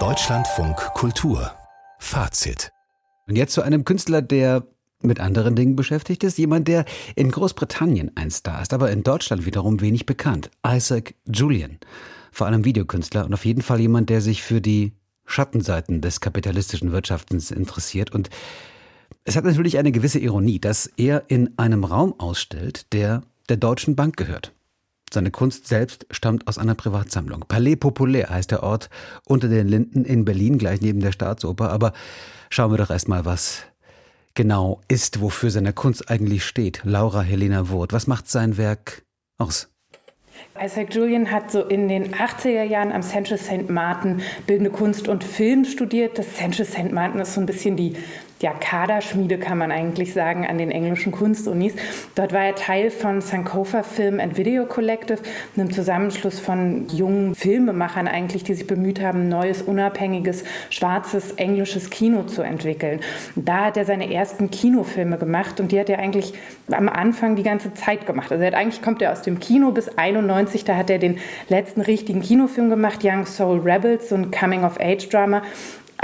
Deutschlandfunk Kultur Fazit Und jetzt zu einem Künstler, der mit anderen Dingen beschäftigt ist. Jemand, der in Großbritannien ein Star ist, aber in Deutschland wiederum wenig bekannt. Isaac Julian. Vor allem Videokünstler und auf jeden Fall jemand, der sich für die Schattenseiten des kapitalistischen Wirtschaftens interessiert. Und es hat natürlich eine gewisse Ironie, dass er in einem Raum ausstellt, der der Deutschen Bank gehört. Seine Kunst selbst stammt aus einer Privatsammlung. Palais Populaire heißt der Ort unter den Linden in Berlin, gleich neben der Staatsoper. Aber schauen wir doch erstmal, was genau ist, wofür seine Kunst eigentlich steht. Laura Helena Wurth, was macht sein Werk aus? Isaac Julian hat so in den 80er Jahren am Central St. Martin Bildende Kunst und Film studiert. Das Central St. Martin ist so ein bisschen die ja, Kaderschmiede, kann man eigentlich sagen, an den englischen Kunstunis. Dort war er Teil von Sankofa Film and Video Collective, einem Zusammenschluss von jungen Filmemachern eigentlich, die sich bemüht haben, neues, unabhängiges, schwarzes, englisches Kino zu entwickeln. Da hat er seine ersten Kinofilme gemacht und die hat er eigentlich am Anfang die ganze Zeit gemacht. Also hat, eigentlich kommt er aus dem Kino bis 91, da hat er den letzten richtigen Kinofilm gemacht, Young Soul Rebels, so ein Coming-of-Age-Drama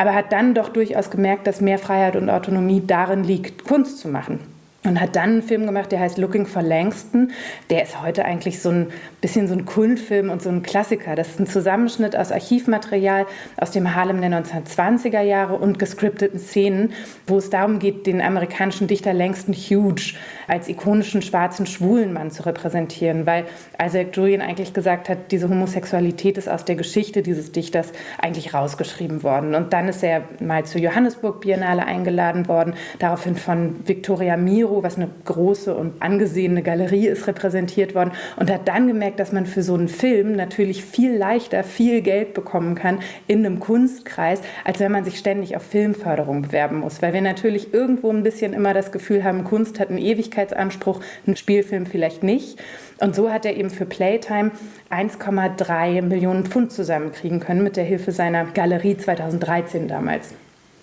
aber hat dann doch durchaus gemerkt, dass mehr Freiheit und Autonomie darin liegt, Kunst zu machen und hat dann einen Film gemacht, der heißt Looking for Langston. Der ist heute eigentlich so ein bisschen so ein Kultfilm und so ein Klassiker. Das ist ein Zusammenschnitt aus Archivmaterial aus dem Harlem der 1920er Jahre und gescripteten Szenen, wo es darum geht, den amerikanischen Dichter Langston Hughes als ikonischen schwarzen schwulen Mann zu repräsentieren, weil Isaac Julian eigentlich gesagt hat, diese Homosexualität ist aus der Geschichte dieses Dichters eigentlich rausgeschrieben worden. Und dann ist er mal zur Johannesburg Biennale eingeladen worden, daraufhin von Victoria Miro Giro, was eine große und angesehene Galerie ist, repräsentiert worden und hat dann gemerkt, dass man für so einen Film natürlich viel leichter viel Geld bekommen kann in einem Kunstkreis, als wenn man sich ständig auf Filmförderung bewerben muss. Weil wir natürlich irgendwo ein bisschen immer das Gefühl haben, Kunst hat einen Ewigkeitsanspruch, ein Spielfilm vielleicht nicht. Und so hat er eben für Playtime 1,3 Millionen Pfund zusammenkriegen können mit der Hilfe seiner Galerie 2013 damals.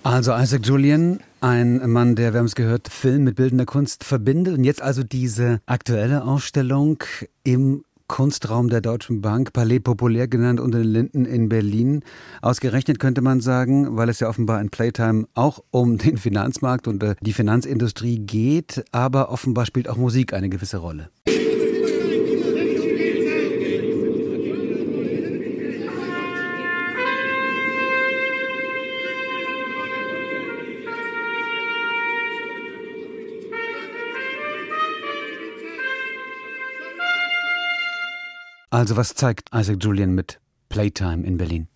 Also Isaac Julian, ein Mann, der, wir haben es gehört, Film mit bildender Kunst verbindet. Und jetzt also diese aktuelle Ausstellung im Kunstraum der Deutschen Bank, Palais Populär genannt unter den Linden in Berlin. Ausgerechnet könnte man sagen, weil es ja offenbar in Playtime auch um den Finanzmarkt und äh, die Finanzindustrie geht, aber offenbar spielt auch Musik eine gewisse Rolle. Also was zeigt Isaac Julian mit Playtime in Berlin?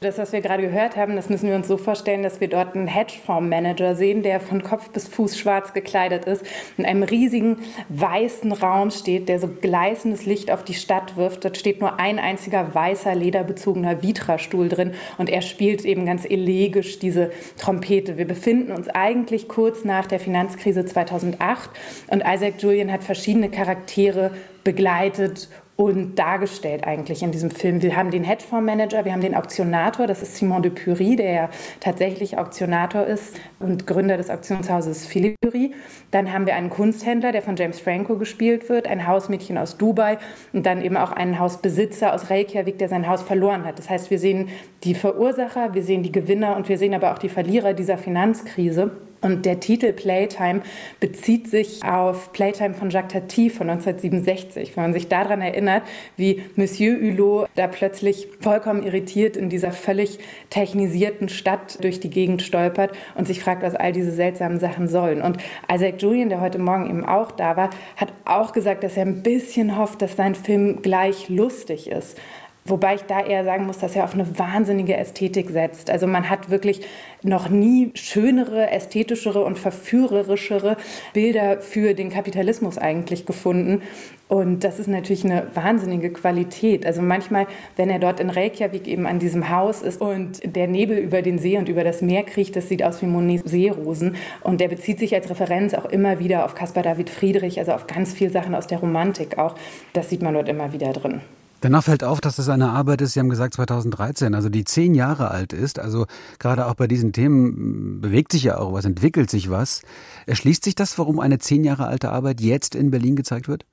Das, was wir gerade gehört haben, das müssen wir uns so vorstellen, dass wir dort einen Hedgefondsmanager sehen, der von Kopf bis Fuß schwarz gekleidet ist, in einem riesigen weißen Raum steht, der so gleißendes Licht auf die Stadt wirft. Dort steht nur ein einziger weißer, lederbezogener Vitra-Stuhl drin und er spielt eben ganz elegisch diese Trompete. Wir befinden uns eigentlich kurz nach der Finanzkrise 2008 und Isaac Julian hat verschiedene Charaktere begleitet und dargestellt eigentlich in diesem Film. Wir haben den Hedgefondsmanager, wir haben den Auktionator, das ist Simon de Pury, der ja tatsächlich Auktionator ist und Gründer des Auktionshauses Philippe Pury. Dann haben wir einen Kunsthändler, der von James Franco gespielt wird, ein Hausmädchen aus Dubai und dann eben auch einen Hausbesitzer aus Reykjavik, der sein Haus verloren hat. Das heißt, wir sehen die Verursacher, wir sehen die Gewinner und wir sehen aber auch die Verlierer dieser Finanzkrise. Und der Titel Playtime bezieht sich auf Playtime von Jacques Tati von 1967. Wenn man sich daran erinnert, wie Monsieur Hulot da plötzlich vollkommen irritiert in dieser völlig technisierten Stadt durch die Gegend stolpert und sich fragt, was all diese seltsamen Sachen sollen. Und Isaac Julian, der heute Morgen eben auch da war, hat auch gesagt, dass er ein bisschen hofft, dass sein Film gleich lustig ist. Wobei ich da eher sagen muss, dass er auf eine wahnsinnige Ästhetik setzt. Also man hat wirklich noch nie schönere, ästhetischere und verführerischere Bilder für den Kapitalismus eigentlich gefunden. Und das ist natürlich eine wahnsinnige Qualität. Also manchmal, wenn er dort in Reykjavik eben an diesem Haus ist und der Nebel über den See und über das Meer kriecht, das sieht aus wie Monets Seerosen. Und der bezieht sich als Referenz auch immer wieder auf Caspar David Friedrich, also auf ganz viele Sachen aus der Romantik auch. Das sieht man dort immer wieder drin. Danach fällt auf, dass es eine Arbeit ist, Sie haben gesagt 2013, also die zehn Jahre alt ist. Also gerade auch bei diesen Themen bewegt sich ja auch was, entwickelt sich was. Erschließt sich das, warum eine zehn Jahre alte Arbeit jetzt in Berlin gezeigt wird?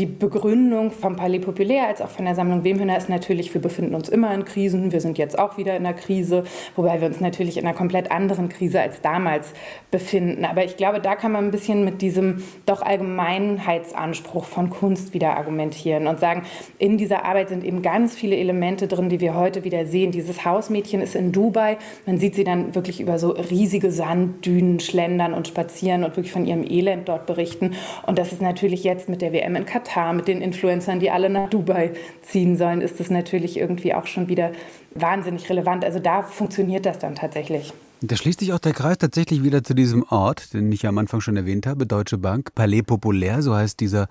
Die Begründung vom Palais Populaire als auch von der Sammlung Wemhöhner ist natürlich, wir befinden uns immer in Krisen, wir sind jetzt auch wieder in einer Krise, wobei wir uns natürlich in einer komplett anderen Krise als damals befinden. Aber ich glaube, da kann man ein bisschen mit diesem doch Allgemeinheitsanspruch von Kunst wieder argumentieren und sagen, in dieser Arbeit sind eben ganz viele Elemente drin, die wir heute wieder sehen. Dieses Hausmädchen ist in Dubai, man sieht sie dann wirklich über so riesige Sanddünen schlendern und spazieren und wirklich von ihrem Elend dort berichten. Und das ist natürlich jetzt mit der WM in Katar Katar mit den Influencern, die alle nach Dubai ziehen sollen, ist das natürlich irgendwie auch schon wieder wahnsinnig relevant. Also da funktioniert das dann tatsächlich. Da schließt sich auch der Kreis tatsächlich wieder zu diesem Ort, den ich ja am Anfang schon erwähnt habe, Deutsche Bank, Palais Populaire, so heißt dieser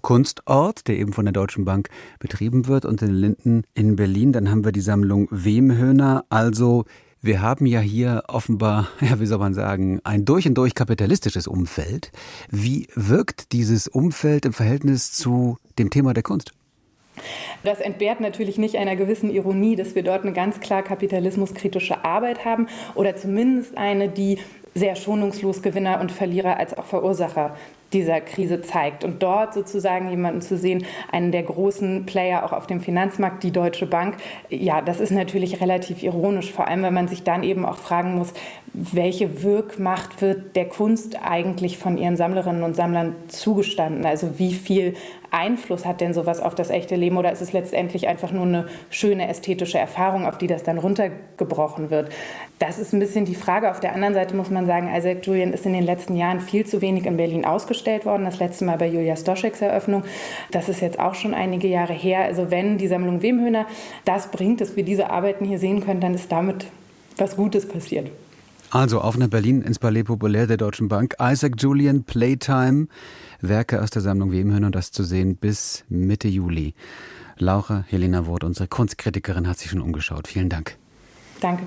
Kunstort, der eben von der Deutschen Bank betrieben wird, und in Linden in Berlin. Dann haben wir die Sammlung Wemhöhner, also wir haben ja hier offenbar, ja, wie soll man sagen, ein durch und durch kapitalistisches Umfeld. Wie wirkt dieses Umfeld im Verhältnis zu dem Thema der Kunst? Das entbehrt natürlich nicht einer gewissen Ironie, dass wir dort eine ganz klar kapitalismuskritische Arbeit haben oder zumindest eine, die sehr schonungslos Gewinner und Verlierer als auch Verursacher dieser Krise zeigt. Und dort sozusagen jemanden zu sehen, einen der großen Player auch auf dem Finanzmarkt, die Deutsche Bank, ja, das ist natürlich relativ ironisch, vor allem wenn man sich dann eben auch fragen muss, welche Wirkmacht wird der Kunst eigentlich von ihren Sammlerinnen und Sammlern zugestanden? Also wie viel Einfluss hat denn sowas auf das echte Leben oder ist es letztendlich einfach nur eine schöne ästhetische Erfahrung, auf die das dann runtergebrochen wird? Das ist ein bisschen die Frage. Auf der anderen Seite muss man sagen, Isaac Julian ist in den letzten Jahren viel zu wenig in Berlin ausgestellt worden. Das letzte Mal bei Julia Stoscheks Eröffnung. Das ist jetzt auch schon einige Jahre her. Also wenn die Sammlung Wemhöhner das bringt, dass wir diese Arbeiten hier sehen können, dann ist damit was Gutes passiert. Also auf nach Berlin ins Palais Populaire der Deutschen Bank. Isaac Julian Playtime, Werke aus der Sammlung Wemhöhner, das zu sehen bis Mitte Juli. Laura Helena Wort, unsere Kunstkritikerin, hat sich schon umgeschaut. Vielen Dank. Danke.